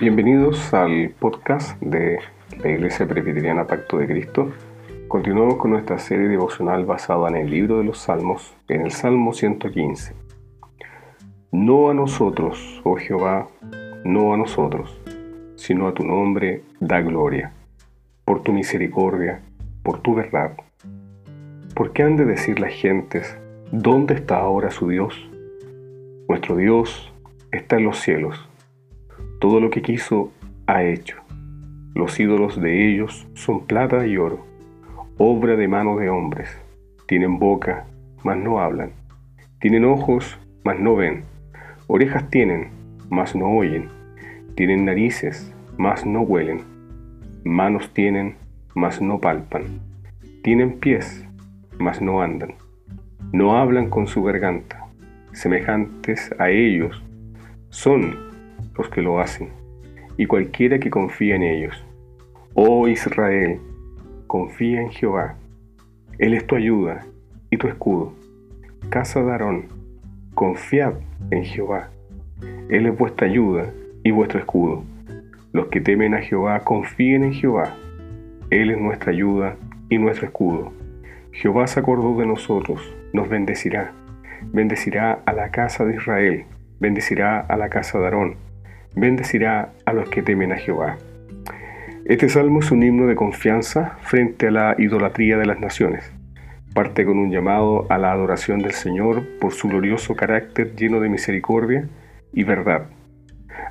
Bienvenidos al podcast de la Iglesia Presbiteriana Pacto de Cristo. Continuamos con nuestra serie devocional basada en el libro de los Salmos, en el Salmo 115. No a nosotros, oh Jehová, no a nosotros, sino a tu nombre da gloria, por tu misericordia, por tu verdad. ¿Por qué han de decir las gentes, ¿dónde está ahora su Dios? Nuestro Dios está en los cielos. Todo lo que quiso ha hecho. Los ídolos de ellos son plata y oro, obra de manos de hombres. Tienen boca, mas no hablan. Tienen ojos, mas no ven Orejas tienen, mas no oyen. Tienen narices, mas no huelen. Manos tienen, mas no palpan. Tienen pies, mas no andan. No hablan con su garganta. Semejantes a ellos son los que lo hacen, y cualquiera que confía en ellos. Oh Israel, confía en Jehová. Él es tu ayuda y tu escudo. Casa de Aarón Confiad en Jehová. Él es vuestra ayuda y vuestro escudo. Los que temen a Jehová confíen en Jehová. Él es nuestra ayuda y nuestro escudo. Jehová se acordó de nosotros, nos bendecirá. Bendecirá a la casa de Israel, bendecirá a la casa de Aarón, bendecirá a los que temen a Jehová. Este salmo es un himno de confianza frente a la idolatría de las naciones. Parte con un llamado a la adoración del Señor por su glorioso carácter lleno de misericordia y verdad,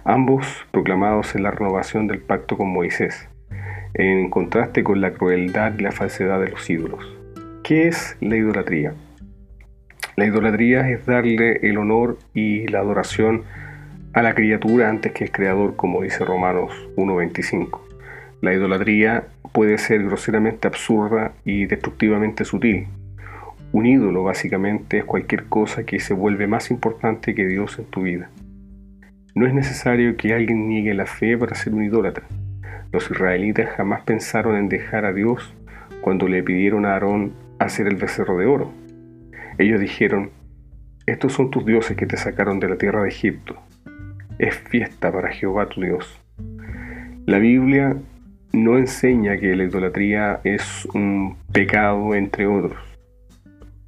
ambos proclamados en la renovación del pacto con Moisés, en contraste con la crueldad y la falsedad de los ídolos. ¿Qué es la idolatría? La idolatría es darle el honor y la adoración la criatura antes que el creador, como dice Romanos 1.25. La idolatría puede ser groseramente absurda y destructivamente sutil. Un ídolo básicamente es cualquier cosa que se vuelve más importante que Dios en tu vida. No es necesario que alguien niegue la fe para ser un idólatra. Los israelitas jamás pensaron en dejar a Dios cuando le pidieron a Aarón hacer el becerro de oro. Ellos dijeron, estos son tus dioses que te sacaron de la tierra de Egipto. Es fiesta para Jehová tu Dios. La Biblia no enseña que la idolatría es un pecado entre otros.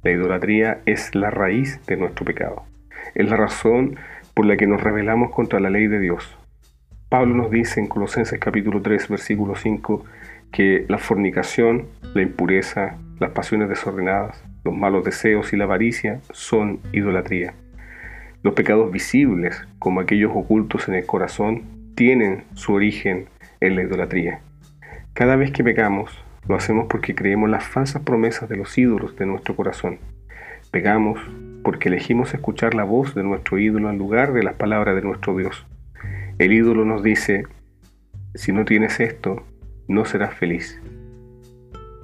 La idolatría es la raíz de nuestro pecado. Es la razón por la que nos rebelamos contra la ley de Dios. Pablo nos dice en Colosenses capítulo 3 versículo 5 que la fornicación, la impureza, las pasiones desordenadas, los malos deseos y la avaricia son idolatría. Los pecados visibles, como aquellos ocultos en el corazón, tienen su origen en la idolatría. Cada vez que pecamos, lo hacemos porque creemos las falsas promesas de los ídolos de nuestro corazón. Pecamos porque elegimos escuchar la voz de nuestro ídolo en lugar de las palabras de nuestro Dios. El ídolo nos dice, si no tienes esto, no serás feliz.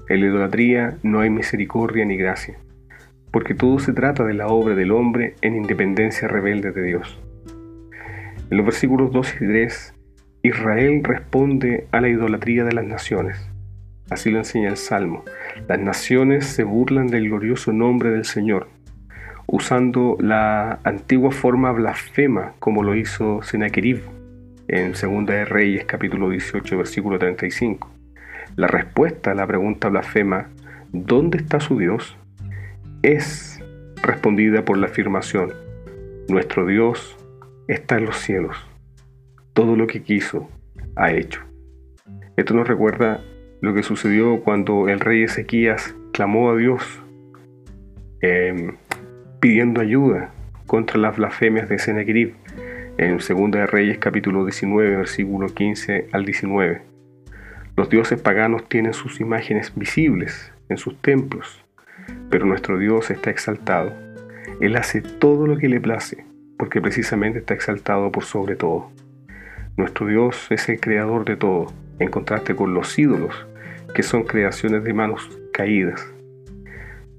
En la idolatría no hay misericordia ni gracia, porque todo se trata de la obra del hombre en independencia rebelde de Dios. En los versículos 2 y 3 Israel responde a la idolatría de las naciones. Así lo enseña el Salmo. Las naciones se burlan del glorioso nombre del Señor, usando la antigua forma blasfema como lo hizo Sennacherib en 2 de Reyes capítulo 18 versículo 35. La respuesta a la pregunta blasfema ¿dónde está su Dios? Es respondida por la afirmación nuestro Dios está en los cielos todo lo que quiso, ha hecho. Esto nos recuerda lo que sucedió cuando el rey Ezequías clamó a Dios em, pidiendo ayuda contra las blasfemias de Sennacherib en 2 de Reyes capítulo 19 versículo 15 al 19. Los dioses paganos tienen sus imágenes visibles en sus templos, pero nuestro Dios está exaltado. Él hace todo lo que le place, porque precisamente está exaltado por sobre todo. Nuestro Dios es el creador de todo, en contraste con los ídolos, que son creaciones de manos caídas.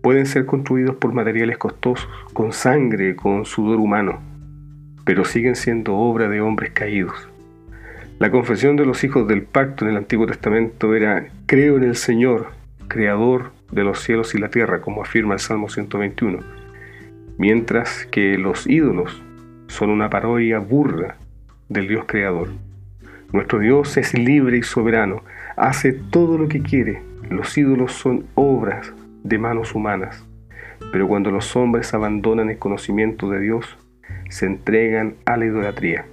Pueden ser construidos por materiales costosos, con sangre, con sudor humano, pero siguen siendo obra de hombres caídos. La confesión de los hijos del pacto en el Antiguo Testamento era, creo en el Señor, creador de los cielos y la tierra, como afirma el Salmo 121, mientras que los ídolos son una parodia burda del Dios creador. Nuestro Dios es libre y soberano, hace todo lo que quiere. Los ídolos son obras de manos humanas. Pero cuando los hombres abandonan el conocimiento de Dios, se entregan a la idolatría.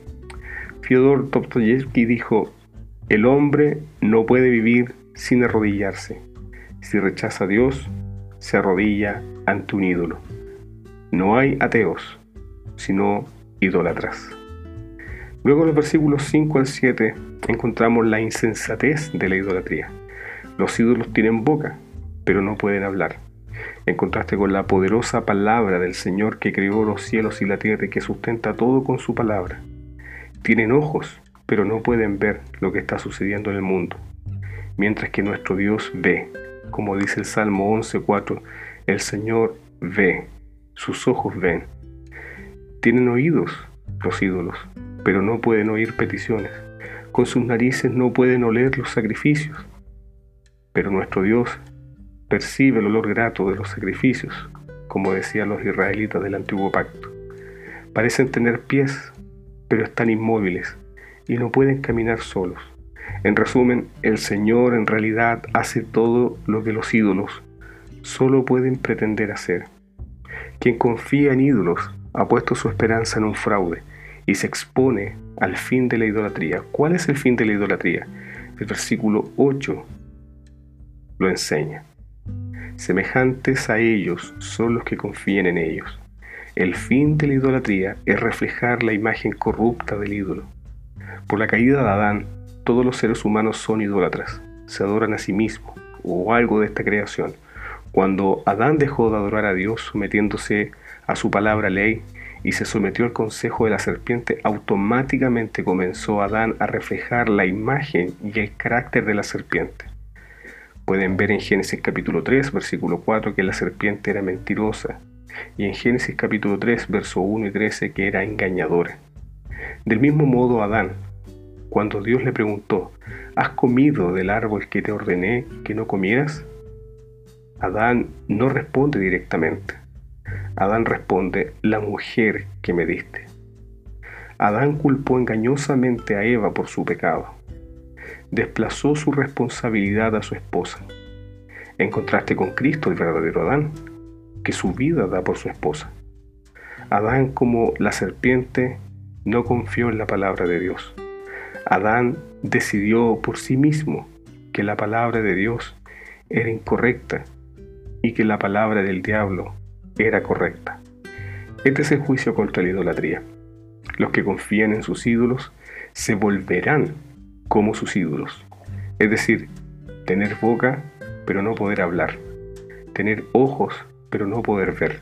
Fyodor Dostoyevsky dijo, el hombre no puede vivir sin arrodillarse. Si rechaza a Dios, se arrodilla ante un ídolo. No hay ateos, sino idólatras. Luego en los versículos 5 al 7 encontramos la insensatez de la idolatría. Los ídolos tienen boca, pero no pueden hablar. En contraste con la poderosa palabra del Señor que creó los cielos y la tierra y que sustenta todo con su palabra. Tienen ojos, pero no pueden ver lo que está sucediendo en el mundo. Mientras que nuestro Dios ve, como dice el Salmo 11.4, el Señor ve, sus ojos ven. Tienen oídos los ídolos, pero no pueden oír peticiones. Con sus narices no pueden oler los sacrificios. Pero nuestro Dios percibe el olor grato de los sacrificios, como decían los israelitas del antiguo pacto. Parecen tener pies, pero están inmóviles y no pueden caminar solos. En resumen, el Señor en realidad hace todo lo que los ídolos solo pueden pretender hacer. Quien confía en ídolos ha puesto su esperanza en un fraude y se expone al fin de la idolatría. ¿Cuál es el fin de la idolatría? El versículo 8 lo enseña. Semejantes a ellos son los que confían en ellos. El fin de la idolatría es reflejar la imagen corrupta del ídolo. Por la caída de Adán, todos los seres humanos son idólatras, se adoran a sí mismos o algo de esta creación. Cuando Adán dejó de adorar a Dios sometiéndose a su palabra ley, y se sometió al consejo de la serpiente, automáticamente comenzó Adán a reflejar la imagen y el carácter de la serpiente. Pueden ver en Génesis capítulo 3, versículo 4, que la serpiente era mentirosa, y en Génesis capítulo 3, verso 1 y 13, que era engañadora. Del mismo modo, Adán, cuando Dios le preguntó, ¿has comido del árbol que te ordené que no comieras? Adán no responde directamente. Adán responde, la mujer que me diste. Adán culpó engañosamente a Eva por su pecado. Desplazó su responsabilidad a su esposa. En contraste con Cristo, el verdadero Adán, que su vida da por su esposa. Adán, como la serpiente, no confió en la palabra de Dios. Adán decidió por sí mismo que la palabra de Dios era incorrecta y que la palabra del diablo era correcta. Este es el juicio contra la idolatría. Los que confían en sus ídolos se volverán como sus ídolos. Es decir, tener boca pero no poder hablar, tener ojos pero no poder ver.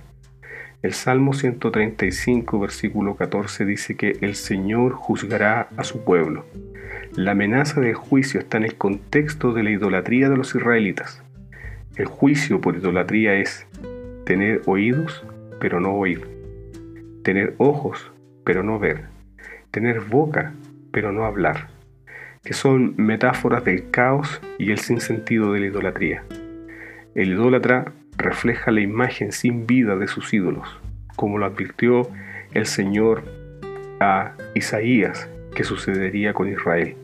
El Salmo 135, versículo 14 dice que el Señor juzgará a su pueblo. La amenaza del juicio está en el contexto de la idolatría de los israelitas. El juicio por idolatría es tener oídos, pero no oír, tener ojos, pero no ver, tener boca, pero no hablar, que son metáforas del caos y el sinsentido de la idolatría. El idólatra refleja la imagen sin vida de sus ídolos, como lo advirtió el Señor a Isaías que sucedería con Israel.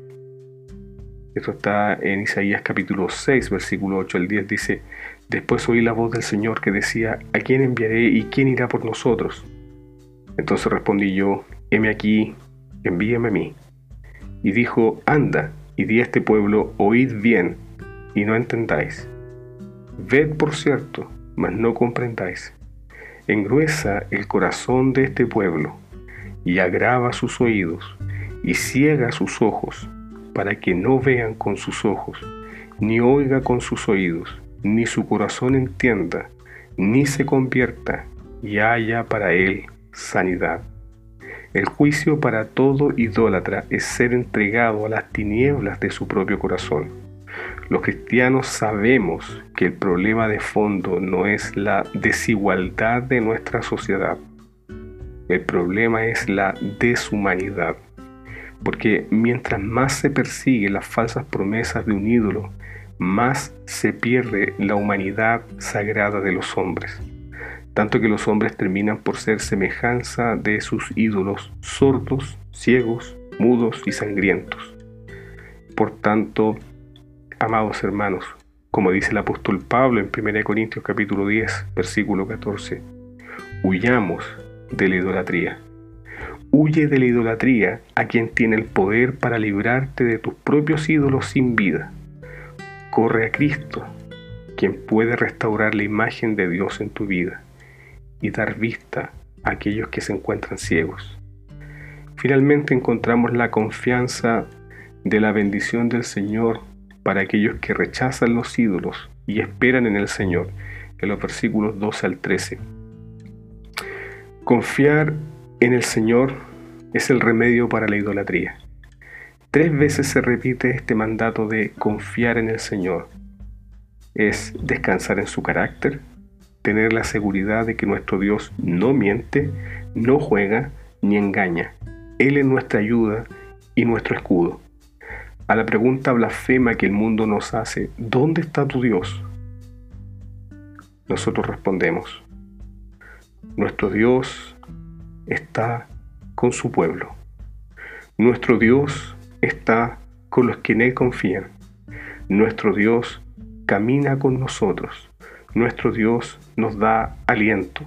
Esto está en Isaías capítulo 6, versículo 8 al 10, dice, Después oí la voz del Señor que decía, ¿a quién enviaré y quién irá por nosotros? Entonces respondí yo, heme aquí, envíame a mí. Y dijo, anda, y di a este pueblo, oíd bien, y no entendáis. Ved por cierto, mas no comprendáis. Engruesa el corazón de este pueblo, y agrava sus oídos, y ciega sus ojos, para que no vean con sus ojos, ni oiga con sus oídos, ni su corazón entienda, ni se convierta y haya para él sanidad. El juicio para todo idólatra es ser entregado a las tinieblas de su propio corazón. Los cristianos sabemos que el problema de fondo no es la desigualdad de nuestra sociedad. El problema es la deshumanidad. Porque mientras más se persigue las falsas promesas de un ídolo, más se pierde la humanidad sagrada de los hombres, tanto que los hombres terminan por ser semejanza de sus ídolos, sordos, ciegos, mudos y sangrientos. Por tanto, amados hermanos, como dice el apóstol Pablo en 1 Corintios capítulo 10, versículo 14, huyamos de la idolatría. Huye de la idolatría a quien tiene el poder para librarte de tus propios ídolos sin vida. Corre a Cristo, quien puede restaurar la imagen de Dios en tu vida y dar vista a aquellos que se encuentran ciegos. Finalmente encontramos la confianza de la bendición del Señor para aquellos que rechazan los ídolos y esperan en el Señor, en los versículos 12 al 13. Confiar en el Señor es el remedio para la idolatría. Tres veces se repite este mandato de confiar en el Señor. Es descansar en su carácter, tener la seguridad de que nuestro Dios no miente, no juega ni engaña. Él es nuestra ayuda y nuestro escudo. A la pregunta blasfema que el mundo nos hace, ¿dónde está tu Dios? Nosotros respondemos, nuestro Dios está con su pueblo. Nuestro Dios está con los que en Él confían. Nuestro Dios camina con nosotros. Nuestro Dios nos da aliento.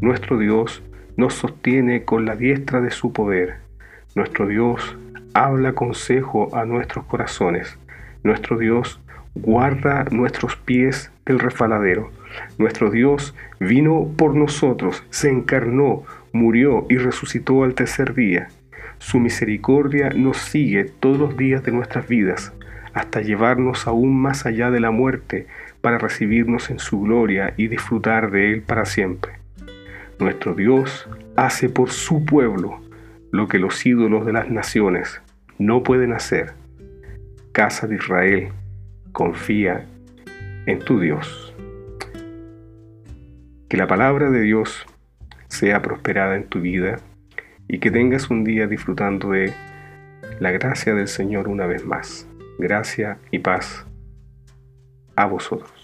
Nuestro Dios nos sostiene con la diestra de su poder. Nuestro Dios habla consejo a nuestros corazones. Nuestro Dios guarda nuestros pies del refaladero. Nuestro Dios vino por nosotros, se encarnó, murió y resucitó al tercer día. Su misericordia nos sigue todos los días de nuestras vidas, hasta llevarnos aún más allá de la muerte, para recibirnos en su gloria y disfrutar de Él para siempre. Nuestro Dios hace por su pueblo lo que los ídolos de las naciones no pueden hacer. Casa de Israel, confía en tu Dios. Que la palabra de Dios sea prosperada en tu vida y que tengas un día disfrutando de la gracia del Señor una vez más. Gracia y paz a vosotros.